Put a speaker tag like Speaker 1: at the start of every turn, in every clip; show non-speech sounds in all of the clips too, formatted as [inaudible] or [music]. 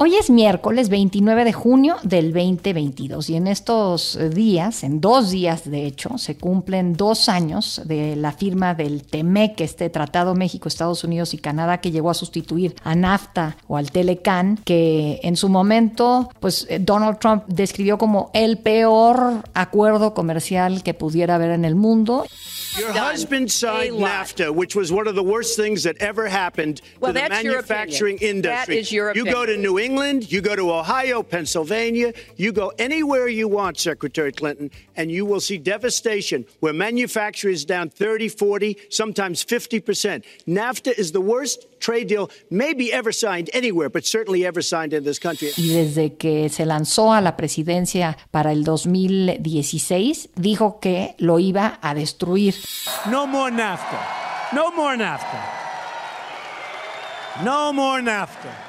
Speaker 1: Hoy es miércoles 29 de junio del 2022 y en estos días, en dos días de hecho, se cumplen dos años de la firma del TEMEC, este Tratado México, Estados Unidos y Canadá que llegó a sustituir a NAFTA o al Telecan, que en su momento, pues eh, Donald Trump describió como el peor acuerdo comercial que pudiera haber en el mundo.
Speaker 2: Your husband signed NAFTA, which was one of the worst things that ever happened
Speaker 3: well,
Speaker 2: to the manufacturing industry.
Speaker 3: That is your opinion.
Speaker 2: you go to New England, you go to Ohio, Pennsylvania, you go anywhere you want, Secretary Clinton, and you will see devastation where manufacturing is down 30, 40, sometimes 50%. NAFTA is the worst trade deal maybe ever signed anywhere, but certainly ever signed in this country.
Speaker 1: Y desde que se lanzó a la presidencia para el 2016, dijo que lo iba a destruir.
Speaker 4: No more NAFTA. No more NAFTA. No more NAFTA.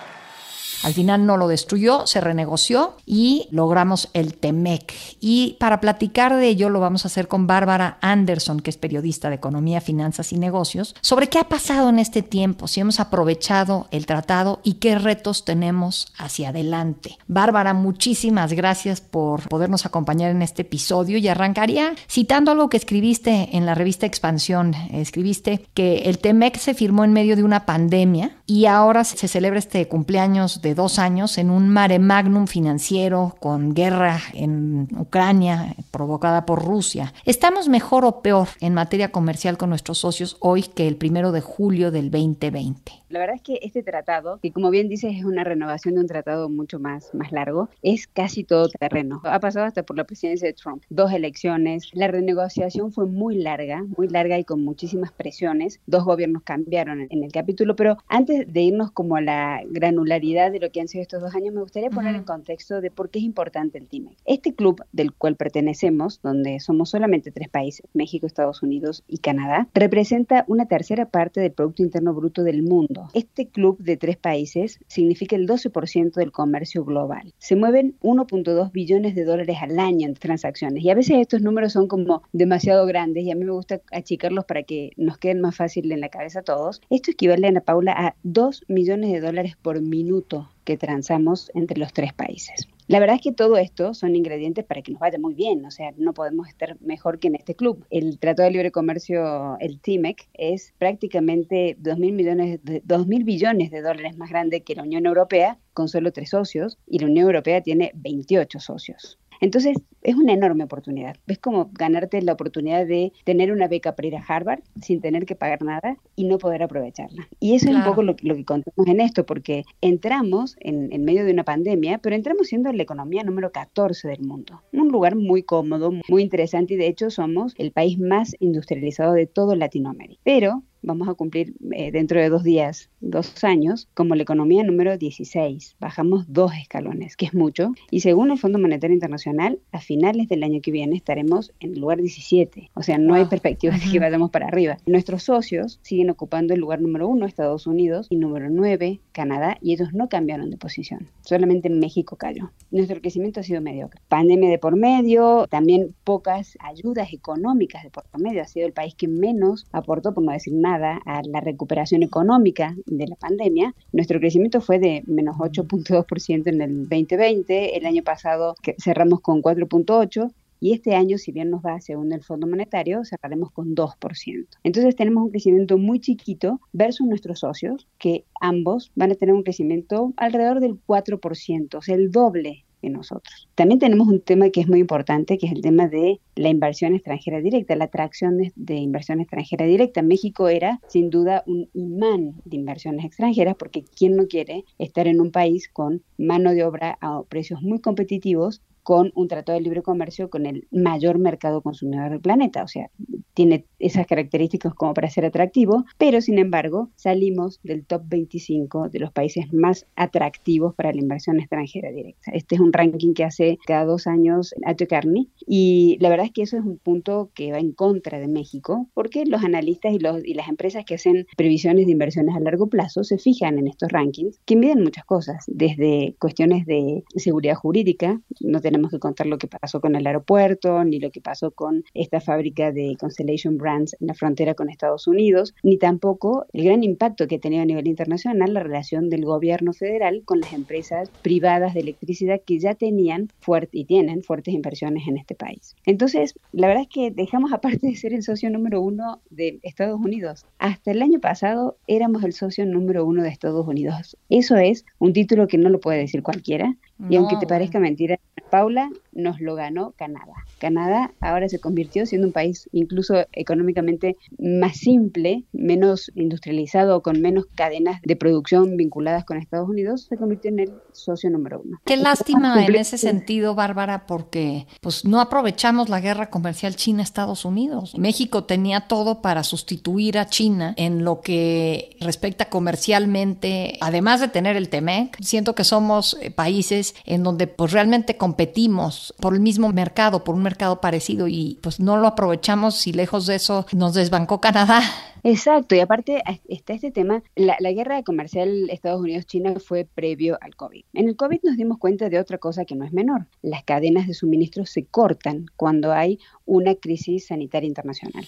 Speaker 1: Al final no lo destruyó, se renegoció y logramos el TEMEC. Y para platicar de ello lo vamos a hacer con Bárbara Anderson, que es periodista de Economía, Finanzas y Negocios, sobre qué ha pasado en este tiempo, si hemos aprovechado el tratado y qué retos tenemos hacia adelante. Bárbara, muchísimas gracias por podernos acompañar en este episodio y arrancaría citando algo que escribiste en la revista Expansión. Escribiste que el TEMEC se firmó en medio de una pandemia y ahora se celebra este cumpleaños de dos años en un mare magnum financiero con guerra en Ucrania provocada por Rusia. ¿Estamos mejor o peor en materia comercial con nuestros socios hoy que el primero de julio del 2020?
Speaker 5: La verdad es que este tratado, que como bien dices es una renovación de un tratado mucho más, más largo, es casi todo terreno. Ha pasado hasta por la presidencia de Trump, dos elecciones, la renegociación fue muy larga, muy larga y con muchísimas presiones. Dos gobiernos cambiaron en el capítulo, pero antes de irnos como a la granularidad de lo que han sido estos dos años, me gustaría poner en contexto de por qué es importante el TIMEC. Este club del cual pertenecemos, donde somos solamente tres países, México, Estados Unidos y Canadá, representa una tercera parte del Producto Interno Bruto del mundo este club de tres países significa el 12% del comercio global. Se mueven 1.2 billones de dólares al año en transacciones y a veces estos números son como demasiado grandes y a mí me gusta achicarlos para que nos queden más fácil en la cabeza a todos. Esto equivale, Ana Paula, a 2 millones de dólares por minuto que transamos entre los tres países. La verdad es que todo esto son ingredientes para que nos vaya muy bien, o sea, no podemos estar mejor que en este club. El Tratado de Libre Comercio, el TIMEC, es prácticamente 2.000 millones, 2.000 billones de dólares más grande que la Unión Europea, con solo tres socios, y la Unión Europea tiene 28 socios. Entonces, es una enorme oportunidad. Ves como ganarte la oportunidad de tener una beca para ir a Harvard sin tener que pagar nada y no poder aprovecharla. Y eso es un poco lo, que contamos en esto, porque entramos en, en, medio de una pandemia, pero entramos siendo la economía número 14 del mundo. Un lugar muy cómodo, muy interesante y de hecho somos el país más industrializado de todo Latinoamérica. Pero vamos a cumplir eh, dentro de dos días, dos años, como la economía número 16. Bajamos dos escalones, que es mucho. Y según el Fondo Monetario Internacional, a finales del año que viene estaremos en el lugar 17. O sea, no hay perspectiva de que vayamos para arriba. Nuestros socios siguen ocupando el lugar número uno, Estados Unidos, y número nueve, Canadá, y ellos no cambiaron de posición. Solamente México cayó. Nuestro crecimiento ha sido mediocre. Pandemia de por medio, también pocas ayudas económicas de por medio. Ha sido el país que menos aportó, por no decir nada a la recuperación económica de la pandemia. Nuestro crecimiento fue de menos 8.2% en el 2020, el año pasado cerramos con 4.8% y este año, si bien nos va según el Fondo Monetario, cerraremos con 2%. Entonces tenemos un crecimiento muy chiquito versus nuestros socios, que ambos van a tener un crecimiento alrededor del 4%, o sea, el doble nosotros. También tenemos un tema que es muy importante, que es el tema de la inversión extranjera directa, la atracción de, inversión extranjera directa. México era sin duda un imán de inversiones extranjeras porque ¿quién no quiere estar en un país con mano de obra a precios muy competitivos con un tratado de libre comercio con el mayor mercado consumidor del planeta. O sea, tiene esas características como para ser atractivo, pero sin embargo salimos del top 25 de los países más atractivos para la inversión extranjera directa. Este es un ranking que hace cada dos años H. Carney y la verdad es que eso es un punto que va en contra de México porque los analistas y, los, y las empresas que hacen previsiones de inversiones a largo plazo se fijan en estos rankings que miden muchas cosas, desde cuestiones de seguridad jurídica, no tenemos que contar lo que pasó con el aeropuerto, ni lo que pasó con esta fábrica de Constellation Brands en la frontera con Estados Unidos, ni tampoco el gran impacto que ha tenido a nivel internacional la relación del gobierno federal con las empresas privadas de electricidad que ya tenían fuerte, y tienen fuertes inversiones en este país. Entonces, la verdad es que dejamos [laughs] aparte de ser el socio número uno de Estados Unidos. Hasta el año pasado éramos el socio número uno de Estados Unidos. Eso es un título que no lo puede decir cualquiera. Y aunque te parezca mentira, Paula nos lo ganó Canadá. Canadá ahora se convirtió siendo un país incluso económicamente más simple, menos industrializado, con menos cadenas de producción vinculadas con Estados Unidos, se convirtió en el socio número uno.
Speaker 1: Qué lástima en ese sentido, Bárbara, porque pues no aprovechamos la guerra comercial China-Estados Unidos. México tenía todo para sustituir a China en lo que respecta comercialmente, además de tener el TEMEC, siento que somos eh, países en donde pues realmente competimos por el mismo mercado, por un mercado parecido y pues no lo aprovechamos y lejos de eso nos desbancó Canadá.
Speaker 5: Exacto, y aparte está este tema, la, la guerra comercial Estados Unidos-China fue previo al COVID. En el COVID nos dimos cuenta de otra cosa que no es menor, las cadenas de suministro se cortan cuando hay una crisis sanitaria internacional.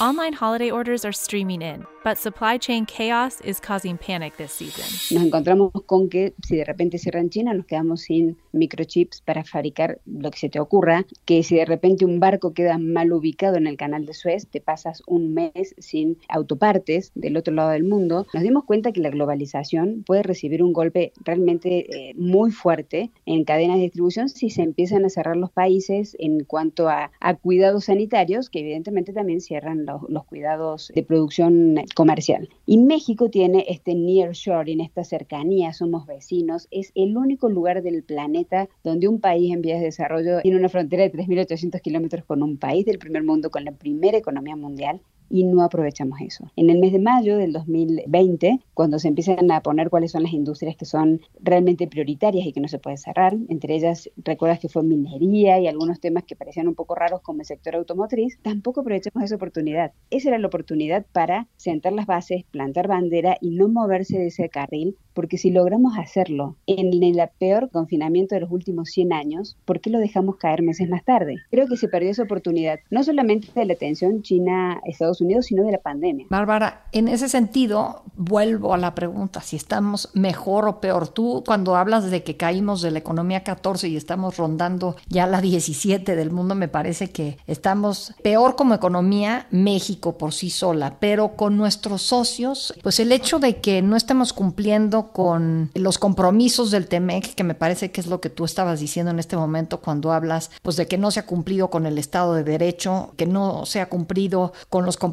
Speaker 3: Online holiday orders are streaming in, but supply chain chaos is causing panic this season.
Speaker 5: Nos encontramos con que si de repente cierran China, nos quedamos sin microchips para fabricar lo que se te ocurra, que si de repente un barco queda mal ubicado en el canal de Suez, te pasas un mes sin autopartes del otro lado del mundo. Nos dimos cuenta que la globalización puede recibir un golpe realmente eh, muy fuerte en cadenas de distribución si se empiezan a cerrar los países en cuanto a, cuidados sanitarios, que evidentemente también cierran los, cuidados de producción comercial. Y México tiene este nearshoring, esta cercanía, somos vecinos, es el único lugar del planeta donde un país en vías de desarrollo tiene una frontera de 3.800 kilómetros con un país del primer mundo, con la primera economía mundial y no aprovechamos eso. En el mes de mayo del 2020, cuando se empiezan a poner cuáles son las industrias que son realmente prioritarias y que no se pueden cerrar, entre ellas recuerdas que fue minería y algunos temas que parecían un poco raros como el sector automotriz, tampoco aprovechamos esa oportunidad. Esa era la oportunidad para sentar las bases, plantar bandera y no moverse de ese carril, porque si logramos hacerlo en el peor confinamiento de los últimos 100 años, ¿por qué lo dejamos caer meses más tarde? Creo que se perdió esa oportunidad, no solamente de la tensión China-Estados Unidos, sino de la pandemia.
Speaker 1: Bárbara, en ese sentido, vuelvo a la pregunta, si estamos mejor o peor. Tú cuando hablas de que caímos de la economía 14 y estamos rondando ya la 17 del mundo, me parece que estamos peor como economía México por sí sola, pero con nuestros socios, pues el hecho de que no estemos cumpliendo con los compromisos del TEMEC, que me parece que es lo que tú estabas diciendo en este momento cuando hablas, pues de que no se ha cumplido con el Estado de Derecho, que no se ha cumplido con los compromisos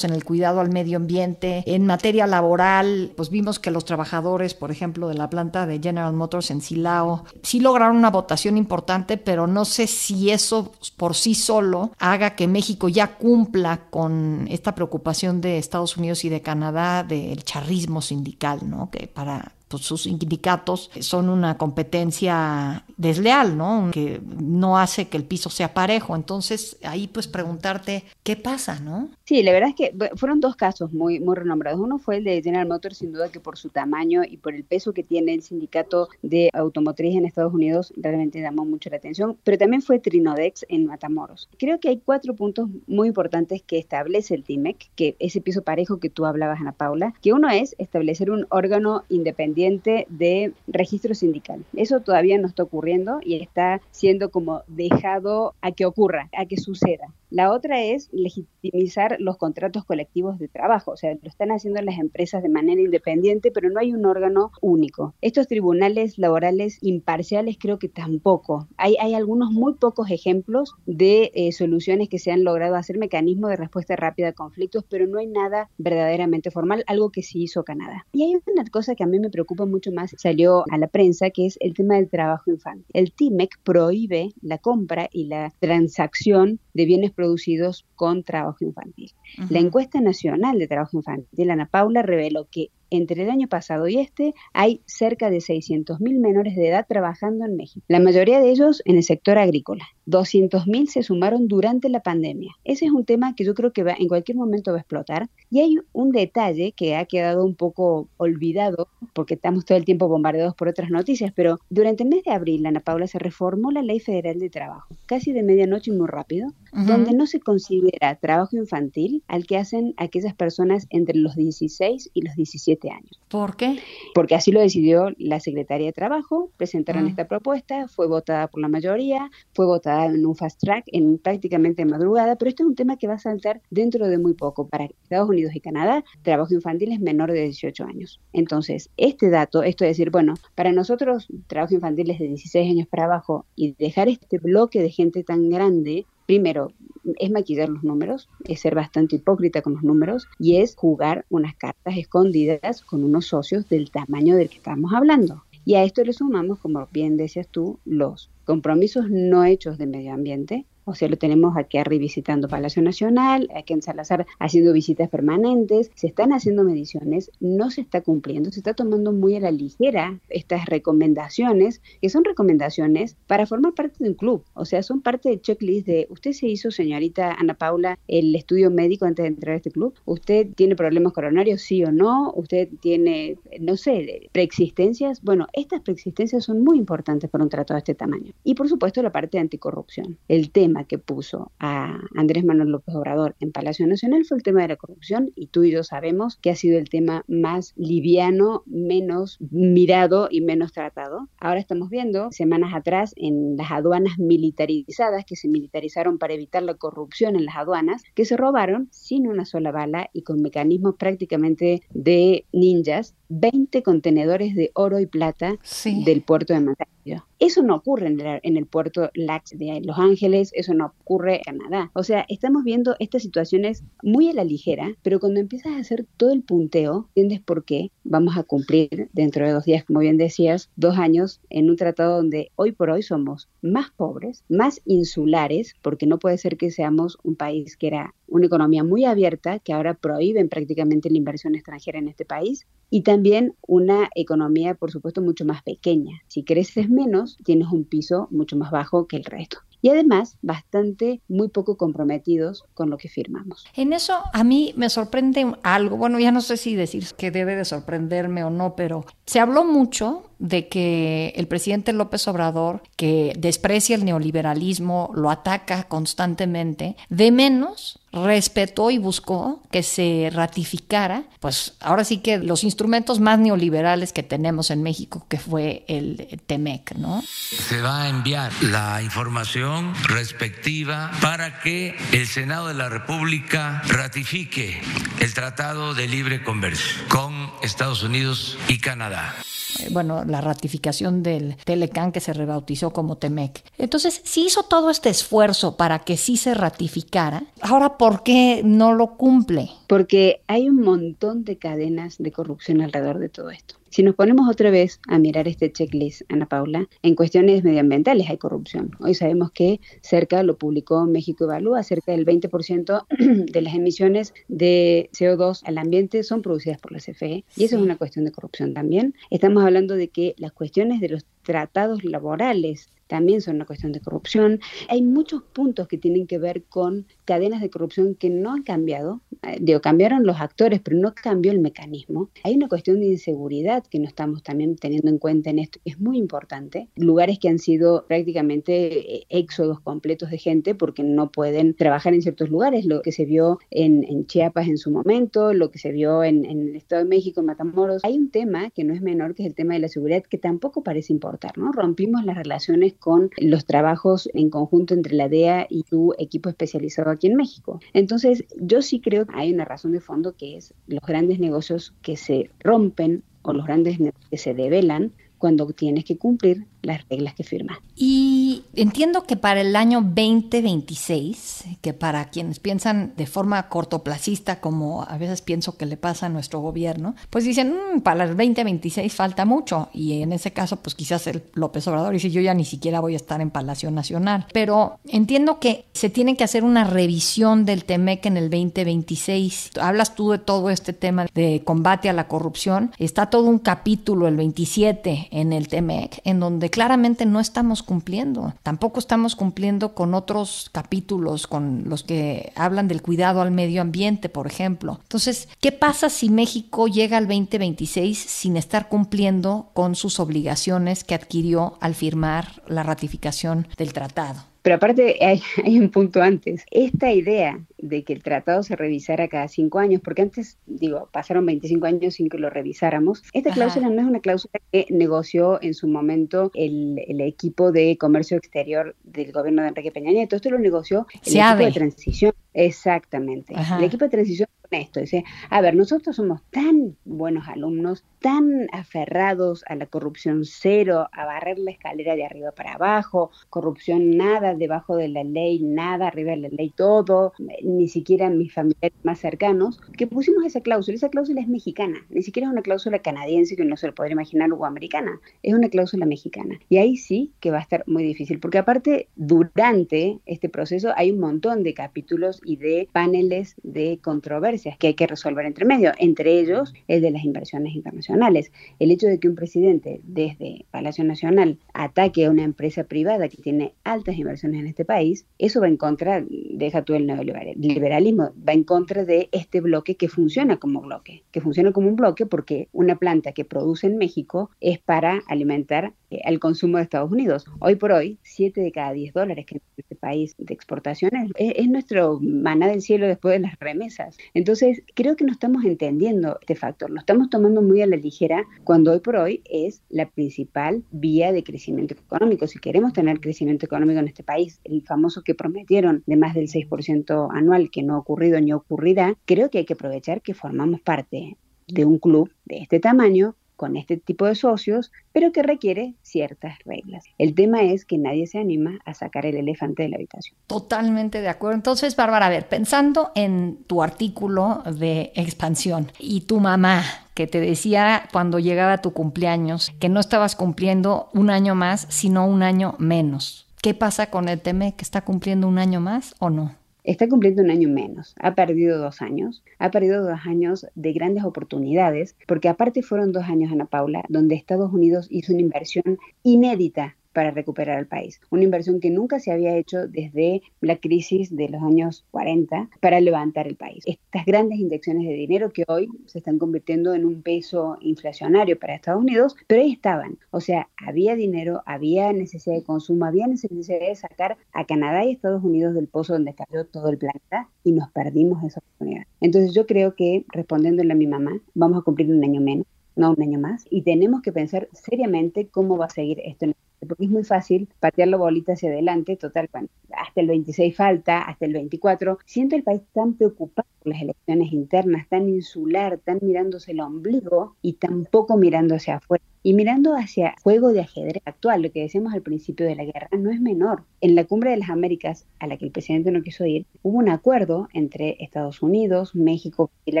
Speaker 1: en el cuidado al medio ambiente, en materia laboral, pues vimos que los trabajadores, por ejemplo, de la planta de General Motors en Silao, sí lograron una votación importante, pero no sé si eso por sí solo haga que México ya cumpla con esta preocupación de Estados Unidos y de Canadá del charrismo sindical, ¿no? Que para sus sindicatos son una competencia desleal, ¿no? Que no hace que el piso sea parejo. Entonces, ahí pues preguntarte, ¿qué pasa, no?
Speaker 5: Sí, la verdad es que fueron dos casos muy, muy renombrados. Uno fue el de General Motors, sin duda que por su tamaño y por el peso que tiene el sindicato de automotriz en Estados Unidos, realmente llamó mucho la atención. Pero también fue Trinodex en Matamoros. Creo que hay cuatro puntos muy importantes que establece el TIMEC, que ese piso parejo que tú hablabas, Ana Paula, que uno es establecer un órgano independiente de registro sindical. Eso todavía no está ocurriendo y está siendo como dejado a que ocurra, a que suceda. La otra es legitimizar los contratos colectivos de trabajo, o sea, lo están haciendo las empresas de manera independiente, pero no hay un órgano único. Estos tribunales laborales imparciales creo que tampoco. Hay, algunos muy pocos ejemplos de eh, soluciones que se han logrado hacer mecanismos de respuesta rápida a conflictos, pero no hay nada verdaderamente formal, algo que sí hizo Canadá. Y hay una cosa que a mí me preocupa mucho más, salió a la prensa, que es el tema del trabajo infantil. El TIMEC prohíbe la compra y la transacción de bienes producidos con trabajo infantil. La encuesta nacional de trabajo infantil, Ana Paula, reveló que entre el año pasado y este hay cerca de 600.000 menores de edad trabajando en México, la mayoría de ellos en el sector agrícola. 200.000 se sumaron durante la pandemia. Ese es un tema que yo creo que va, en cualquier momento va a explotar. Y hay un detalle que ha quedado un poco olvidado porque estamos todo el tiempo bombardeados por otras noticias, pero durante el mes de abril, Ana Paula, se reformó la Ley Federal de Trabajo, casi de medianoche y muy rápido, donde no se considera trabajo infantil al que hacen aquellas personas entre los 16 y los 17 años.
Speaker 1: ¿Por qué?
Speaker 5: Porque así lo decidió la Secretaría de Trabajo, presentaron esta propuesta, fue votada por la mayoría, fue votada en un fast track en prácticamente madrugada, pero esto es un tema que va a saltar dentro de muy poco. Para Estados Unidos y Canadá, trabajo infantil es menor de 18 años. Entonces, este dato, esto es decir, bueno, para nosotros trabajo infantil es de 16 años para abajo y dejar este bloque de gente tan grande primero, es maquillar los números, es ser bastante hipócrita con los números y es jugar unas cartas escondidas con unos socios del tamaño del que estamos hablando. Y a esto le sumamos, como bien decías tú, los compromisos no hechos de medio ambiente, o sea, lo tenemos aquí arriba visitando Palacio Nacional, aquí en Salazar haciendo visitas permanentes, se están haciendo mediciones, no se está cumpliendo, se está tomando muy a la ligera estas recomendaciones, que son recomendaciones para formar parte de un club, o sea, son parte del checklist de, usted se hizo, señorita Ana Paula, el estudio médico antes de entrar a este club, usted tiene problemas coronarios, sí o no, usted tiene, no sé, preexistencias, bueno, estas preexistencias son muy importantes para un tratado de este tamaño. Y por supuesto la parte de anticorrupción, el tema que puso a Andrés Manuel López Obrador en Palacio Nacional fue el tema de la corrupción y tú y yo sabemos que ha sido el tema más liviano, menos mirado y menos tratado. Ahora estamos viendo semanas atrás en las aduanas militarizadas que se militarizaron para evitar la corrupción en las aduanas, que se robaron sin una sola bala y con mecanismos prácticamente de ninjas 20 contenedores de oro y plata del puerto de Manzanillo. Eso no ocurre en el, puerto Lax de Los Ángeles, eso no ocurre en Canadá. O sea, estamos viendo estas situaciones muy a la ligera, pero cuando empiezas a hacer todo el punteo, entiendes por qué vamos a cumplir dentro de dos días, como bien decías, dos años en un tratado donde hoy por hoy somos más pobres, más insulares, porque no puede ser que seamos un país que era una economía muy abierta, que ahora prohíben prácticamente la inversión extranjera en este país, y también una economía, por supuesto, mucho más pequeña. Si creces menos, tienes un piso mucho más bajo que el resto y además bastante muy poco comprometidos con lo que firmamos.
Speaker 1: En eso a mí me sorprende algo, bueno, ya no sé si decir que debe de sorprenderme o no, pero se habló mucho de que el presidente López Obrador, que desprecia el neoliberalismo, lo ataca constantemente, de menos respetó y buscó que se ratificara, pues ahora sí que los instrumentos más neoliberales que tenemos en México, que fue el TEMEC, ¿no?
Speaker 6: Se va a enviar la información respectiva para que el Senado de la República ratifique el Tratado de Libre Comercio con Estados Unidos y Canadá.
Speaker 1: Eh, bueno, la ratificación del Telecan que se rebautizó como Temec. Entonces, si hizo todo este esfuerzo para que sí se ratificara, ahora ¿por qué no lo cumple?
Speaker 5: Porque hay un montón de cadenas de corrupción alrededor de todo esto. Si nos ponemos otra vez a mirar este checklist, Ana Paula, en cuestiones medioambientales hay corrupción. Hoy sabemos que cerca, lo publicó México Evalúa, cerca del 20% [clears throat] de las emisiones de CO2 al ambiente son producidas por la CFE y eso es una cuestión de corrupción también. Estamos hablando de que las cuestiones de los tratados laborales también son una cuestión de corrupción. Hay muchos puntos que tienen que ver con cadenas de corrupción que no han cambiado. Eh, digo, cambiaron los actores, pero no cambió el mecanismo. Hay una cuestión de inseguridad que no estamos también teniendo en cuenta en esto. Es muy importante. Lugares que han sido prácticamente eh, éxodos completos de gente porque no pueden trabajar en ciertos lugares. Lo que se vio en, Chiapas en su momento, lo que se vio en, en, el Estado de México, en Matamoros. Hay un tema que no es menor, que es el tema de la seguridad, que tampoco parece importar, ¿no? Rompimos las relaciones con los trabajos en conjunto entre la DEA y su equipo especializado aquí en México. Entonces, yo sí creo que hay una razón de fondo que es los grandes negocios que se rompen o los grandes negocios que se develan cuando tienes que cumplir las reglas que firmas.
Speaker 1: Y entiendo que para el año 2026, que para quienes piensan de forma cortoplacista, como a veces pienso que le pasa a nuestro gobierno, pues dicen, mm, para el 2026 falta mucho. Y en ese caso, pues quizás el López Obrador dice, yo ya ni siquiera voy a estar en Palacio Nacional. Pero entiendo que se tiene que hacer una revisión del TEMEC en el 2026. Hablas tú de todo este tema de combate a la corrupción. Está todo un capítulo, el 27, en el TEMEC, en donde claramente no estamos cumpliendo. Tampoco estamos cumpliendo con otros capítulos, con los que hablan del cuidado al medio ambiente, por ejemplo. Entonces, ¿qué pasa si México llega al 2026 sin estar cumpliendo con sus obligaciones que adquirió al firmar la ratificación del tratado?
Speaker 5: Pero aparte [laughs] hay, un punto antes. Esta idea de que el tratado se revisara cada cinco años, porque antes, digo, pasaron 25 años sin que lo revisáramos, esta cláusula no es una cláusula que negoció en su momento el, equipo de comercio exterior del gobierno de Enrique Peña Nieto. Esto lo negoció el equipo de transición. Exactamente. El equipo de transición esto. Dice, a ver, nosotros somos tan buenos alumnos, tan aferrados a la corrupción cero, a barrer la escalera de arriba para abajo, corrupción nada debajo de la ley, nada arriba de la ley todo, ni siquiera mis familiares más cercanos, que pusimos esa cláusula. Esa cláusula es mexicana, ni siquiera es una cláusula canadiense que uno se lo podría imaginar o americana, es una cláusula mexicana. Y ahí sí que va a estar muy difícil, porque aparte, durante este proceso hay un montón de capítulos y de paneles de controversia que hay que resolver entre medio, entre ellos el de las inversiones internacionales. El hecho de que un presidente desde Palacio Nacional ataque a una empresa privada que tiene altas inversiones en este país, eso va en contra, deja tú el neoliberalismo, va en contra de este bloque que funciona como bloque, que funciona como un bloque porque una planta que produce en México es para alimentar al consumo de Estados Unidos. Hoy por hoy, 7 de cada 10 dólares que este país de exportaciones es, es nuestro maná del cielo después de las remesas. Entonces, entonces, creo que no estamos entendiendo este factor, lo estamos tomando muy a la ligera cuando hoy por hoy es la principal vía de crecimiento económico. Si queremos tener crecimiento económico en este país, el famoso que prometieron de más del 6% anual, que no ha ocurrido ni ocurrirá, creo que hay que aprovechar que formamos parte de un club de este tamaño con este tipo de socios, pero que requiere ciertas reglas. El tema es que nadie se anima a sacar el elefante de la habitación.
Speaker 1: Totalmente de acuerdo. Entonces, Bárbara, a ver, pensando en tu artículo de expansión y tu mamá que te decía cuando llegaba tu cumpleaños que no estabas cumpliendo un año más, sino un año menos. ¿Qué pasa con el TME que está cumpliendo un año más o no?
Speaker 5: Está cumpliendo un año menos, ha perdido dos años, ha perdido dos años de grandes oportunidades, porque aparte fueron dos años, Ana Paula, donde Estados Unidos hizo una inversión inédita para recuperar el país. Una inversión que nunca se había hecho desde la crisis de los años 40 para levantar el país. Estas grandes inyecciones de dinero que hoy se están convirtiendo en un peso inflacionario para Estados Unidos, pero ahí estaban. O sea, había dinero, había necesidad de consumo, había necesidad de sacar a Canadá y Estados Unidos del pozo donde cayó todo el planeta y nos perdimos esa oportunidad. Entonces yo creo que, respondiéndole a mi mamá, vamos a cumplir un año menos no un año más, y tenemos que pensar seriamente cómo va a seguir esto en porque es muy fácil patear la bolita hacia adelante, total, hasta el 26 falta, hasta el 24. Siento el país tan preocupado por las elecciones internas, tan insular, tan mirándose el ombligo y tampoco mirando hacia afuera. Y mirando hacia juego de ajedrez actual, lo que decíamos al principio de la guerra, no es menor. En la cumbre de las Américas, a la que el presidente no quiso ir, hubo un acuerdo entre Estados Unidos, México, la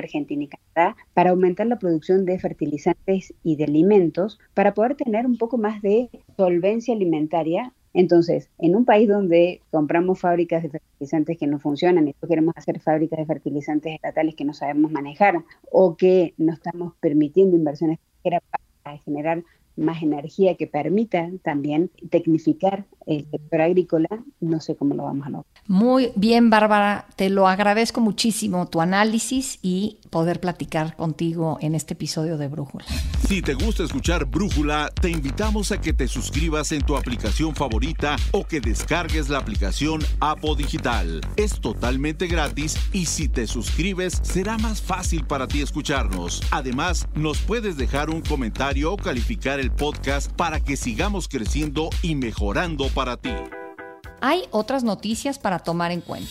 Speaker 5: Argentina y Canadá para aumentar la producción de fertilizantes y de alimentos para poder tener un poco más de solvencia alimentaria entonces, en un país donde compramos fábricas de fertilizantes que no funcionan y queremos hacer fábricas de fertilizantes estatales que no sabemos manejar o que no estamos permitiendo inversiones para a generar más energía que permita también tecnificar el sector agrícola, no sé cómo lo vamos a lograr.
Speaker 1: Muy bien, Bárbara, te lo agradezco muchísimo tu análisis y poder platicar contigo en este episodio de Brújula.
Speaker 7: Si te gusta escuchar Brújula, te invitamos a que te suscribas en tu aplicación favorita o que descargues la aplicación Apo Digital. Es totalmente gratis y si te suscribes será más fácil para ti escucharnos. Además, nos puedes dejar un comentario o calificar el podcast para que sigamos creciendo y mejorando para ti.
Speaker 1: Hay otras noticias para tomar en cuenta.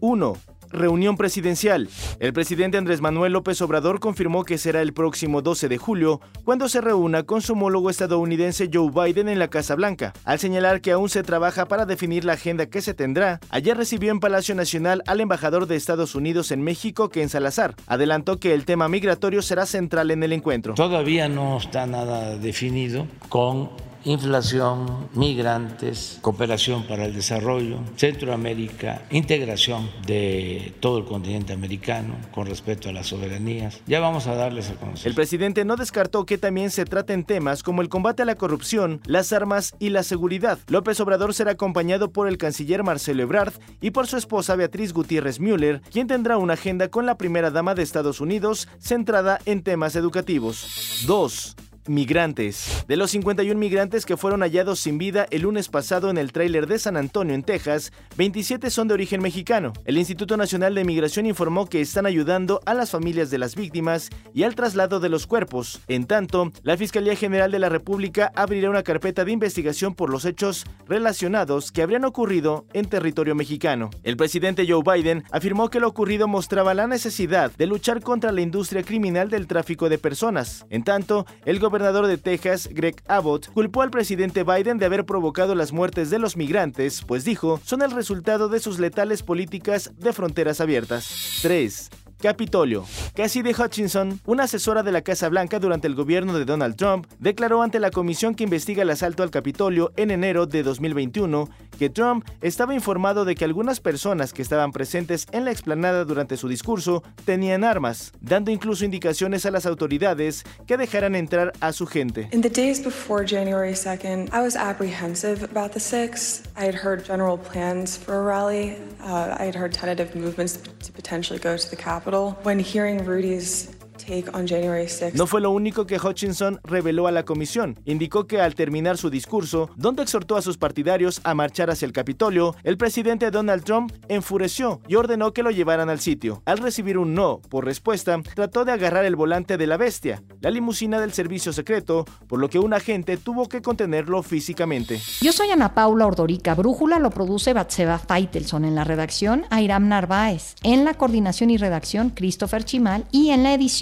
Speaker 8: 1. Reunión presidencial. El presidente Andrés Manuel López Obrador confirmó que será el próximo 12 de julio cuando se reúna con su homólogo estadounidense Joe Biden en la Casa Blanca. Al señalar que aún se trabaja para definir la agenda que se tendrá, ayer recibió en Palacio Nacional al embajador de Estados Unidos en México, Ken Salazar. Adelantó que el tema migratorio será central en el encuentro.
Speaker 6: Todavía no está nada definido con inflación, migrantes, cooperación para el desarrollo, Centroamérica, integración de todo el continente americano con respecto a las soberanías. Ya vamos a darles a conocer.
Speaker 8: El presidente no descartó que también se traten temas como el combate a la corrupción, las armas y la seguridad. López Obrador será acompañado por el canciller Marcelo Ebrard y por su esposa Beatriz Gutiérrez Müller, quien tendrá una agenda con la primera dama de Estados Unidos centrada en temas educativos. 2 migrantes. De los 51 migrantes que fueron hallados sin vida el lunes pasado en el tráiler de San Antonio, en Texas, 27 son de origen mexicano. El Instituto Nacional de Migración informó que están ayudando a las familias de las víctimas y al traslado de los cuerpos. En tanto, la Fiscalía General de la República abrirá una carpeta de investigación por los hechos relacionados que habrían ocurrido en territorio mexicano. El presidente Joe Biden afirmó que lo ocurrido mostraba la necesidad de luchar contra la industria criminal del tráfico de personas. En tanto, el gobernador de Texas, Greg Abbott, culpó al presidente Biden de haber provocado las muertes de los migrantes, pues dijo, son el resultado de sus letales políticas de fronteras abiertas. 3. Capitolio. Cassidy Hutchinson, una asesora de la Casa Blanca durante el gobierno de Donald Trump, declaró ante la comisión que investiga el asalto al Capitolio en enero de 2021 que Trump estaba informado de que algunas personas que estaban presentes en la explanada durante su discurso tenían armas, dando incluso indicaciones a las autoridades que dejaran entrar a su gente.
Speaker 9: In the days before January 2nd, I was apprehensive about the six. I had heard general plans for a rally. Uh, I had heard tentative movements to potentially go to the Capitol. When hearing Rudy's
Speaker 8: No fue lo único que Hutchinson reveló a la comisión. Indicó que al terminar su discurso, donde exhortó a sus partidarios a marchar hacia el Capitolio, el presidente Donald Trump enfureció y ordenó que lo llevaran al sitio. Al recibir un no por respuesta, trató de agarrar el volante de la bestia, la limusina del servicio secreto, por lo que un agente tuvo que contenerlo físicamente.
Speaker 1: Yo soy Ana Paula Ordorica. Brújula lo produce Batseba Feitelson en la redacción, Airam Narváez. En la coordinación y redacción, Christopher Chimal. Y en la edición,